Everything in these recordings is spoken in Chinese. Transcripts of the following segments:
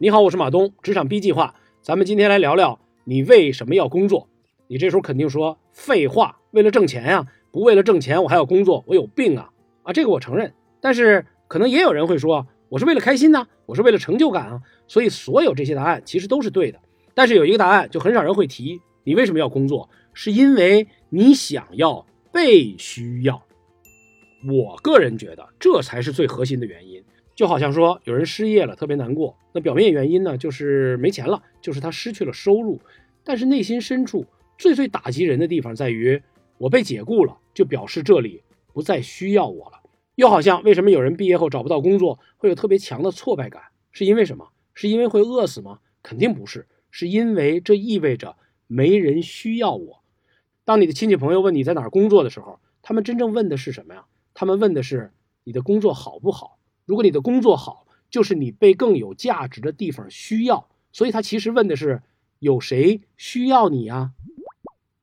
你好，我是马东，职场 B 计划，咱们今天来聊聊你为什么要工作。你这时候肯定说废话，为了挣钱呀，不为了挣钱我还要工作，我有病啊！啊，这个我承认。但是可能也有人会说，我是为了开心呢，我是为了成就感啊。所以所有这些答案其实都是对的。但是有一个答案就很少人会提，你为什么要工作？是因为你想要被需要。我个人觉得这才是最核心的原因。就好像说有人失业了，特别难过。那表面原因呢，就是没钱了，就是他失去了收入。但是内心深处最最打击人的地方在于，我被解雇了，就表示这里不再需要我了。又好像为什么有人毕业后找不到工作，会有特别强的挫败感？是因为什么？是因为会饿死吗？肯定不是，是因为这意味着没人需要我。当你的亲戚朋友问你在哪儿工作的时候，他们真正问的是什么呀？他们问的是你的工作好不好？如果你的工作好，就是你被更有价值的地方需要，所以他其实问的是有谁需要你啊？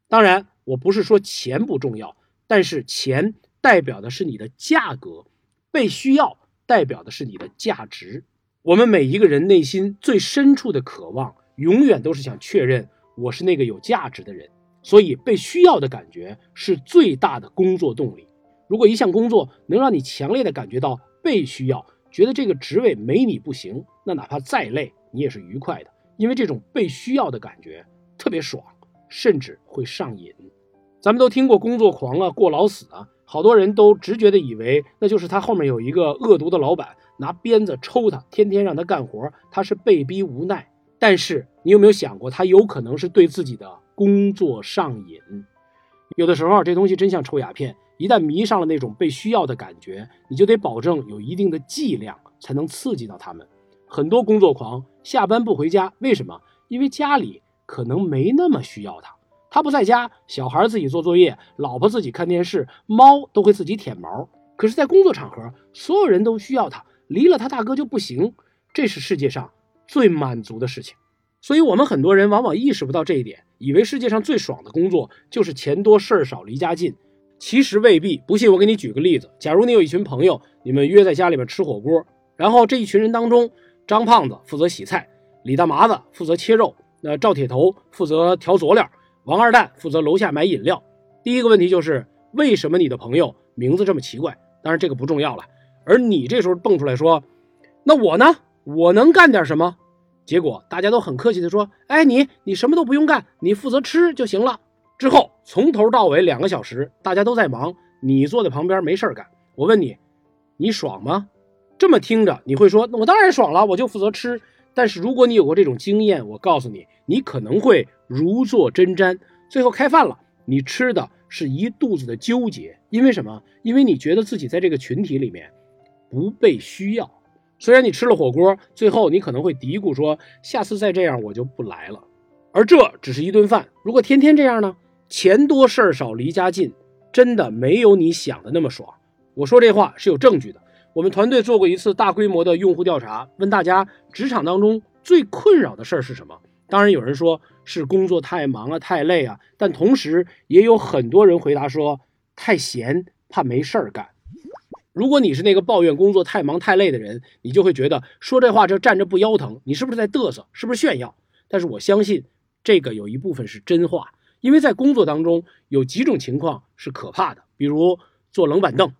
当然，我不是说钱不重要，但是钱代表的是你的价格，被需要代表的是你的价值。我们每一个人内心最深处的渴望，永远都是想确认我是那个有价值的人，所以被需要的感觉是最大的工作动力。如果一项工作能让你强烈的感觉到，被需要，觉得这个职位没你不行，那哪怕再累，你也是愉快的，因为这种被需要的感觉特别爽，甚至会上瘾。咱们都听过工作狂啊，过劳死啊，好多人都直觉的以为那就是他后面有一个恶毒的老板拿鞭子抽他，天天让他干活，他是被逼无奈。但是你有没有想过，他有可能是对自己的工作上瘾？有的时候这东西真像抽鸦片。一旦迷上了那种被需要的感觉，你就得保证有一定的剂量，才能刺激到他们。很多工作狂下班不回家，为什么？因为家里可能没那么需要他。他不在家，小孩自己做作业，老婆自己看电视，猫都会自己舔毛。可是，在工作场合，所有人都需要他，离了他大哥就不行。这是世界上最满足的事情。所以，我们很多人往往意识不到这一点，以为世界上最爽的工作就是钱多事儿少、离家近。其实未必，不信我给你举个例子。假如你有一群朋友，你们约在家里面吃火锅，然后这一群人当中，张胖子负责洗菜，李大麻子负责切肉，那赵铁头负责调佐料，王二蛋负责楼下买饮料。第一个问题就是，为什么你的朋友名字这么奇怪？当然这个不重要了。而你这时候蹦出来说，那我呢？我能干点什么？结果大家都很客气的说，哎，你你什么都不用干，你负责吃就行了。之后从头到尾两个小时，大家都在忙，你坐在旁边没事干。我问你，你爽吗？这么听着你会说，那我当然爽了，我就负责吃。但是如果你有过这种经验，我告诉你，你可能会如坐针毡。最后开饭了，你吃的是一肚子的纠结，因为什么？因为你觉得自己在这个群体里面不被需要。虽然你吃了火锅，最后你可能会嘀咕说，下次再这样我就不来了。而这只是一顿饭，如果天天这样呢？钱多事儿少，离家近，真的没有你想的那么爽。我说这话是有证据的。我们团队做过一次大规模的用户调查，问大家职场当中最困扰的事儿是什么？当然有人说是工作太忙啊，太累啊，但同时也有很多人回答说太闲，怕没事儿干。如果你是那个抱怨工作太忙太累的人，你就会觉得说这话就站着不腰疼，你是不是在嘚瑟？是不是炫耀？但是我相信这个有一部分是真话。因为在工作当中有几种情况是可怕的，比如坐冷板凳、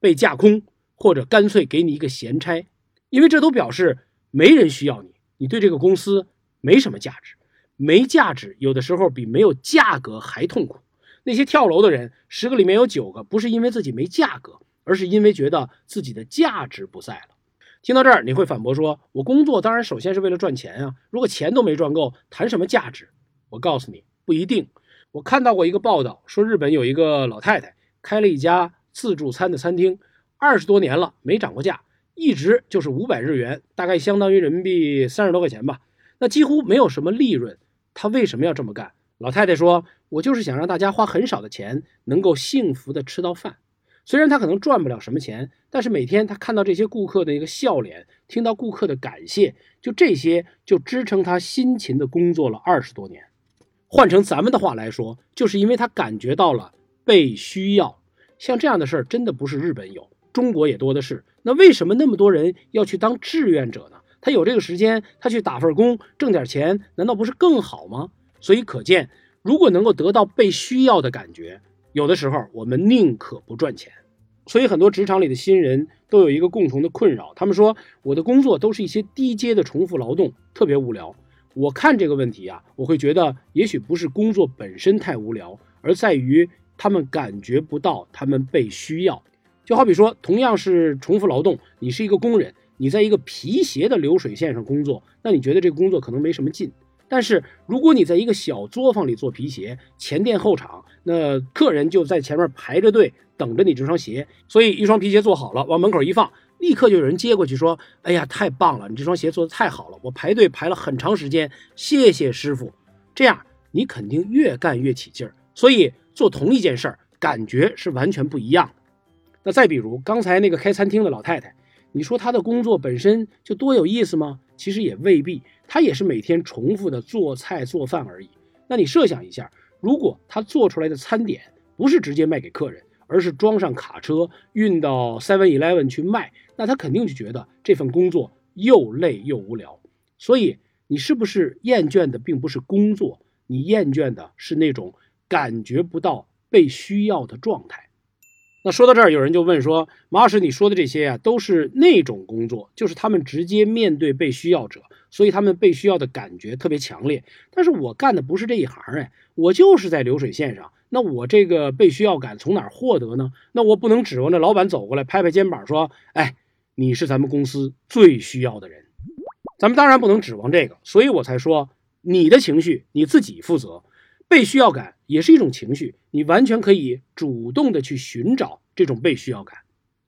被架空，或者干脆给你一个闲差，因为这都表示没人需要你，你对这个公司没什么价值。没价值有的时候比没有价格还痛苦。那些跳楼的人，十个里面有九个不是因为自己没价格，而是因为觉得自己的价值不在了。听到这儿，你会反驳说：“我工作当然首先是为了赚钱啊，如果钱都没赚够，谈什么价值？”我告诉你。不一定，我看到过一个报道，说日本有一个老太太开了一家自助餐的餐厅，二十多年了没涨过价，一直就是五百日元，大概相当于人民币三十多块钱吧，那几乎没有什么利润。她为什么要这么干？老太太说：“我就是想让大家花很少的钱，能够幸福的吃到饭。虽然她可能赚不了什么钱，但是每天她看到这些顾客的一个笑脸，听到顾客的感谢，就这些就支撑她辛勤的工作了二十多年。”换成咱们的话来说，就是因为他感觉到了被需要。像这样的事儿，真的不是日本有，中国也多的是。那为什么那么多人要去当志愿者呢？他有这个时间，他去打份工挣点钱，难道不是更好吗？所以可见，如果能够得到被需要的感觉，有的时候我们宁可不赚钱。所以很多职场里的新人都有一个共同的困扰，他们说我的工作都是一些低阶的重复劳动，特别无聊。我看这个问题啊，我会觉得也许不是工作本身太无聊，而在于他们感觉不到他们被需要。就好比说，同样是重复劳动，你是一个工人，你在一个皮鞋的流水线上工作，那你觉得这个工作可能没什么劲。但是如果你在一个小作坊里做皮鞋，前店后厂，那客人就在前面排着队等着你这双鞋，所以一双皮鞋做好了，往门口一放，立刻就有人接过去说：“哎呀，太棒了，你这双鞋做的太好了，我排队排了很长时间，谢谢师傅。”这样你肯定越干越起劲儿。所以做同一件事儿，感觉是完全不一样的。那再比如刚才那个开餐厅的老太太，你说她的工作本身就多有意思吗？其实也未必，她也是每天重复的做菜做饭而已。那你设想一下，如果她做出来的餐点不是直接卖给客人，而是装上卡车运到 Seven Eleven 去卖，那他肯定就觉得这份工作又累又无聊。所以你是不是厌倦的并不是工作，你厌倦的是那种感觉不到被需要的状态？那说到这儿，有人就问说：“马老师，你说的这些呀，都是那种工作，就是他们直接面对被需要者，所以他们被需要的感觉特别强烈。但是我干的不是这一行，哎，我就是在流水线上。那我这个被需要感从哪儿获得呢？那我不能指望着老板走过来拍拍肩膀说：‘哎，你是咱们公司最需要的人。’咱们当然不能指望这个，所以我才说，你的情绪你自己负责。”被需要感也是一种情绪，你完全可以主动的去寻找这种被需要感。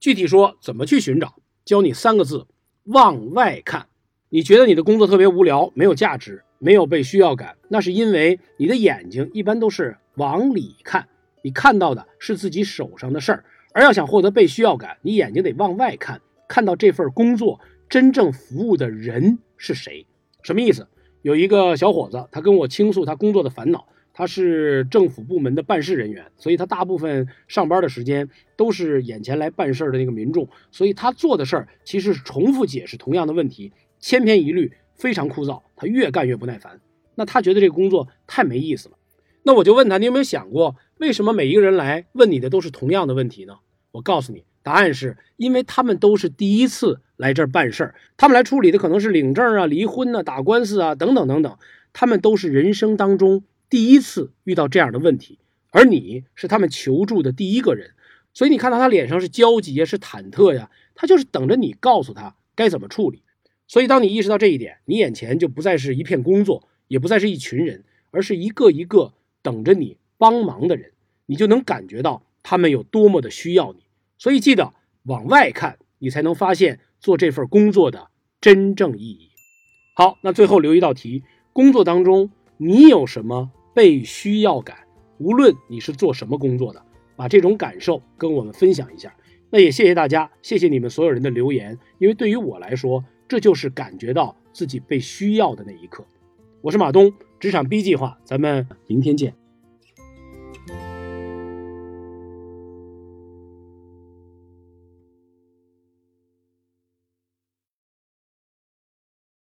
具体说怎么去寻找，教你三个字：往外看。你觉得你的工作特别无聊，没有价值，没有被需要感，那是因为你的眼睛一般都是往里看，你看到的是自己手上的事儿。而要想获得被需要感，你眼睛得往外看，看到这份工作真正服务的人是谁。什么意思？有一个小伙子，他跟我倾诉他工作的烦恼。他是政府部门的办事人员，所以他大部分上班的时间都是眼前来办事的那个民众，所以他做的事儿其实是重复解释同样的问题，千篇一律，非常枯燥。他越干越不耐烦，那他觉得这个工作太没意思了。那我就问他，你有没有想过，为什么每一个人来问你的都是同样的问题呢？我告诉你，答案是因为他们都是第一次来这儿办事儿，他们来处理的可能是领证啊、离婚啊、打官司啊等等等等，他们都是人生当中。第一次遇到这样的问题，而你是他们求助的第一个人，所以你看到他脸上是焦急呀，是忐忑呀，他就是等着你告诉他该怎么处理。所以当你意识到这一点，你眼前就不再是一片工作，也不再是一群人，而是一个一个等着你帮忙的人，你就能感觉到他们有多么的需要你。所以记得往外看，你才能发现做这份工作的真正意义。好，那最后留一道题：工作当中你有什么？被需要感，无论你是做什么工作的，把这种感受跟我们分享一下。那也谢谢大家，谢谢你们所有人的留言，因为对于我来说，这就是感觉到自己被需要的那一刻。我是马东，职场 B 计划，咱们明天见。